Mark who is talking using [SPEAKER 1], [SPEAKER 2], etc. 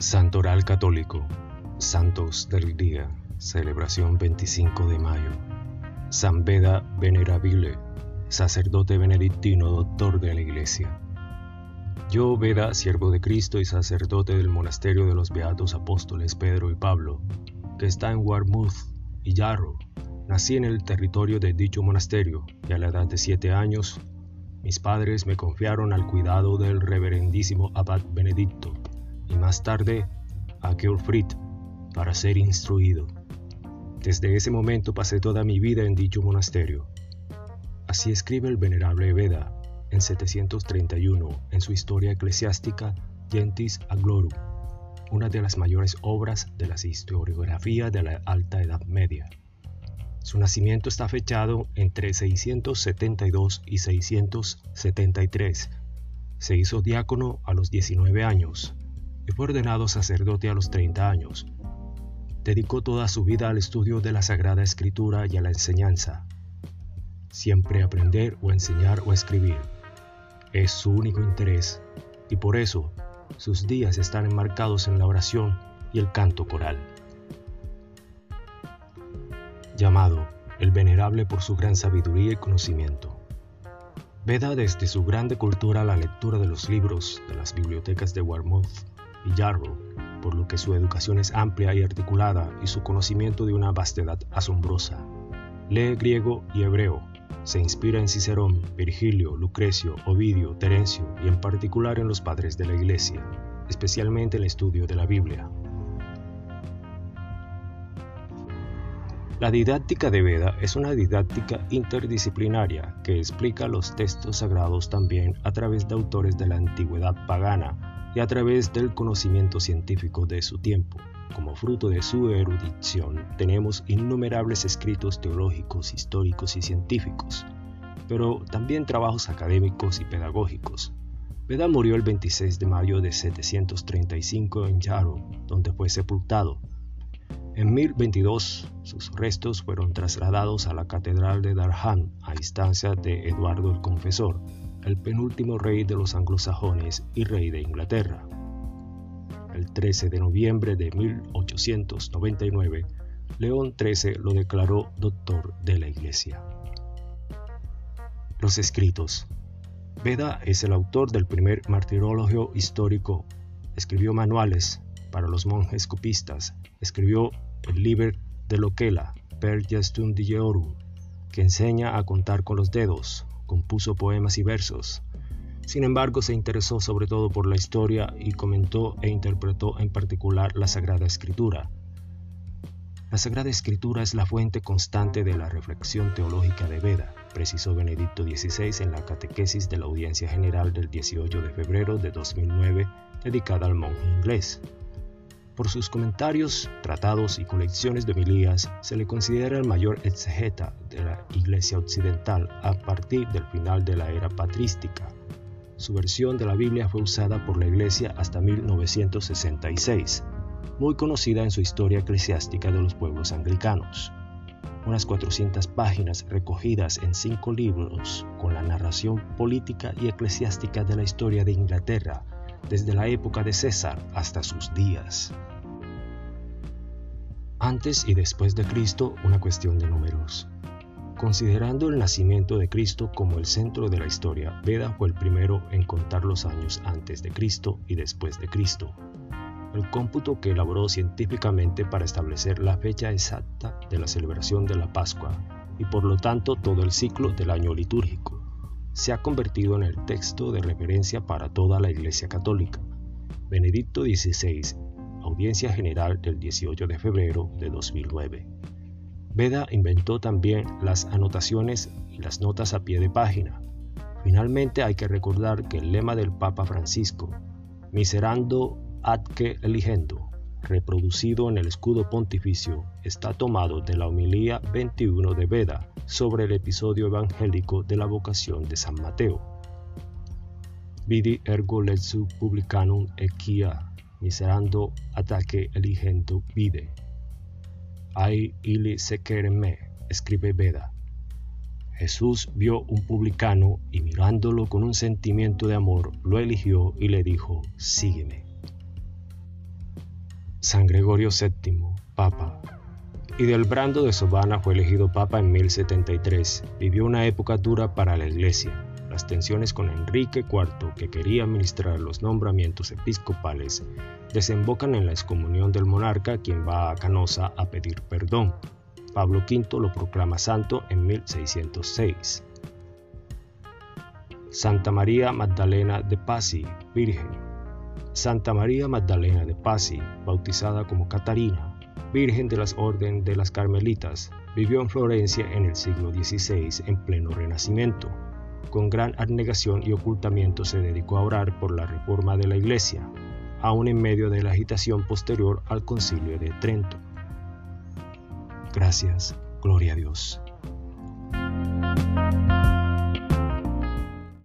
[SPEAKER 1] Santoral Católico, Santos del Día, celebración 25 de mayo. San Beda Venerabile, sacerdote benedictino, doctor de la Iglesia. Yo, Beda, siervo de Cristo y sacerdote del monasterio de los Beatos Apóstoles Pedro y Pablo, que está en Warmouth y Yarrow, nací en el territorio de dicho monasterio y a la edad de siete años, mis padres me confiaron al cuidado del reverendísimo abad Benedicto y más tarde a Geoffrey para ser instruido. Desde ese momento pasé toda mi vida en dicho monasterio. Así escribe el venerable Veda en 731 en su historia eclesiástica Gentis Aglorum, una de las mayores obras de la historiografía de la Alta Edad Media. Su nacimiento está fechado entre 672 y 673. Se hizo diácono a los 19 años fue ordenado sacerdote a los 30 años. Dedicó toda su vida al estudio de la Sagrada Escritura y a la enseñanza. Siempre aprender o enseñar o escribir es su único interés y por eso sus días están enmarcados en la oración y el canto coral. Llamado el Venerable por su gran sabiduría y conocimiento. Veda desde su grande cultura la lectura de los libros de las bibliotecas de Warmouth y Yarrow, por lo que su educación es amplia y articulada y su conocimiento de una vastedad asombrosa. Lee griego y hebreo, se inspira en Cicerón, Virgilio, Lucrecio, Ovidio, Terencio y en particular en los padres de la Iglesia, especialmente el estudio de la Biblia. La didáctica de Veda es una didáctica interdisciplinaria que explica los textos sagrados también a través de autores de la antigüedad pagana y a través del conocimiento científico de su tiempo. Como fruto de su erudición, tenemos innumerables escritos teológicos, históricos y científicos, pero también trabajos académicos y pedagógicos. Veda murió el 26 de mayo de 735 en Yarrow, donde fue sepultado. En 1022, sus restos fueron trasladados a la Catedral de Durham a instancia de Eduardo el Confesor, el penúltimo rey de los anglosajones y rey de Inglaterra. El 13 de noviembre de 1899, León XIII lo declaró doctor de la Iglesia. Los escritos. Beda es el autor del primer martirologio histórico. Escribió manuales para los monjes copistas. Escribió el Liber de Loquela, Per Gestum Dieorum, que enseña a contar con los dedos, compuso poemas y versos. Sin embargo, se interesó sobre todo por la historia y comentó e interpretó en particular la Sagrada Escritura. La Sagrada Escritura es la fuente constante de la reflexión teológica de Veda, precisó Benedicto XVI en la catequesis de la Audiencia General del 18 de febrero de 2009 dedicada al monje inglés. Por sus comentarios, tratados y colecciones de homilías, se le considera el mayor exegeta de la Iglesia Occidental a partir del final de la era patrística. Su versión de la Biblia fue usada por la Iglesia hasta 1966, muy conocida en su historia eclesiástica de los pueblos anglicanos. Unas 400 páginas recogidas en cinco libros con la narración política y eclesiástica de la historia de Inglaterra desde la época de César hasta sus días. Antes y después de Cristo, una cuestión de números. Considerando el nacimiento de Cristo como el centro de la historia, Veda fue el primero en contar los años antes de Cristo y después de Cristo. El cómputo que elaboró científicamente para establecer la fecha exacta de la celebración de la Pascua y por lo tanto todo el ciclo del año litúrgico se ha convertido en el texto de referencia para toda la Iglesia Católica. Benedicto XVI, Audiencia General del 18 de febrero de 2009. Veda inventó también las anotaciones y las notas a pie de página. Finalmente hay que recordar que el lema del Papa Francisco, Miserando adque eligendo, reproducido en el escudo pontificio, está tomado de la homilía 21 de Veda sobre el episodio evangélico de la vocación de San Mateo. Vidi ergo letsu publicanum equia miserando ataque eligendo vide. Ai ili me, escribe Veda. Jesús vio un publicano y mirándolo con un sentimiento de amor, lo eligió y le dijo, sígueme. San Gregorio VII, Papa. Y del Brando de Sobana fue elegido Papa en 1073. Vivió una época dura para la Iglesia. Las tensiones con Enrique IV, que quería administrar los nombramientos episcopales, desembocan en la excomunión del monarca, quien va a Canosa a pedir perdón. Pablo V lo proclama santo en 1606. Santa María Magdalena de Pasi, Virgen. Santa María Magdalena de Pasi, bautizada como Catarina, Virgen de las Orden de las Carmelitas, vivió en Florencia en el siglo XVI en pleno Renacimiento. Con gran abnegación y ocultamiento se dedicó a orar por la reforma de la Iglesia, aún en medio de la agitación posterior al concilio de Trento. Gracias, gloria a Dios.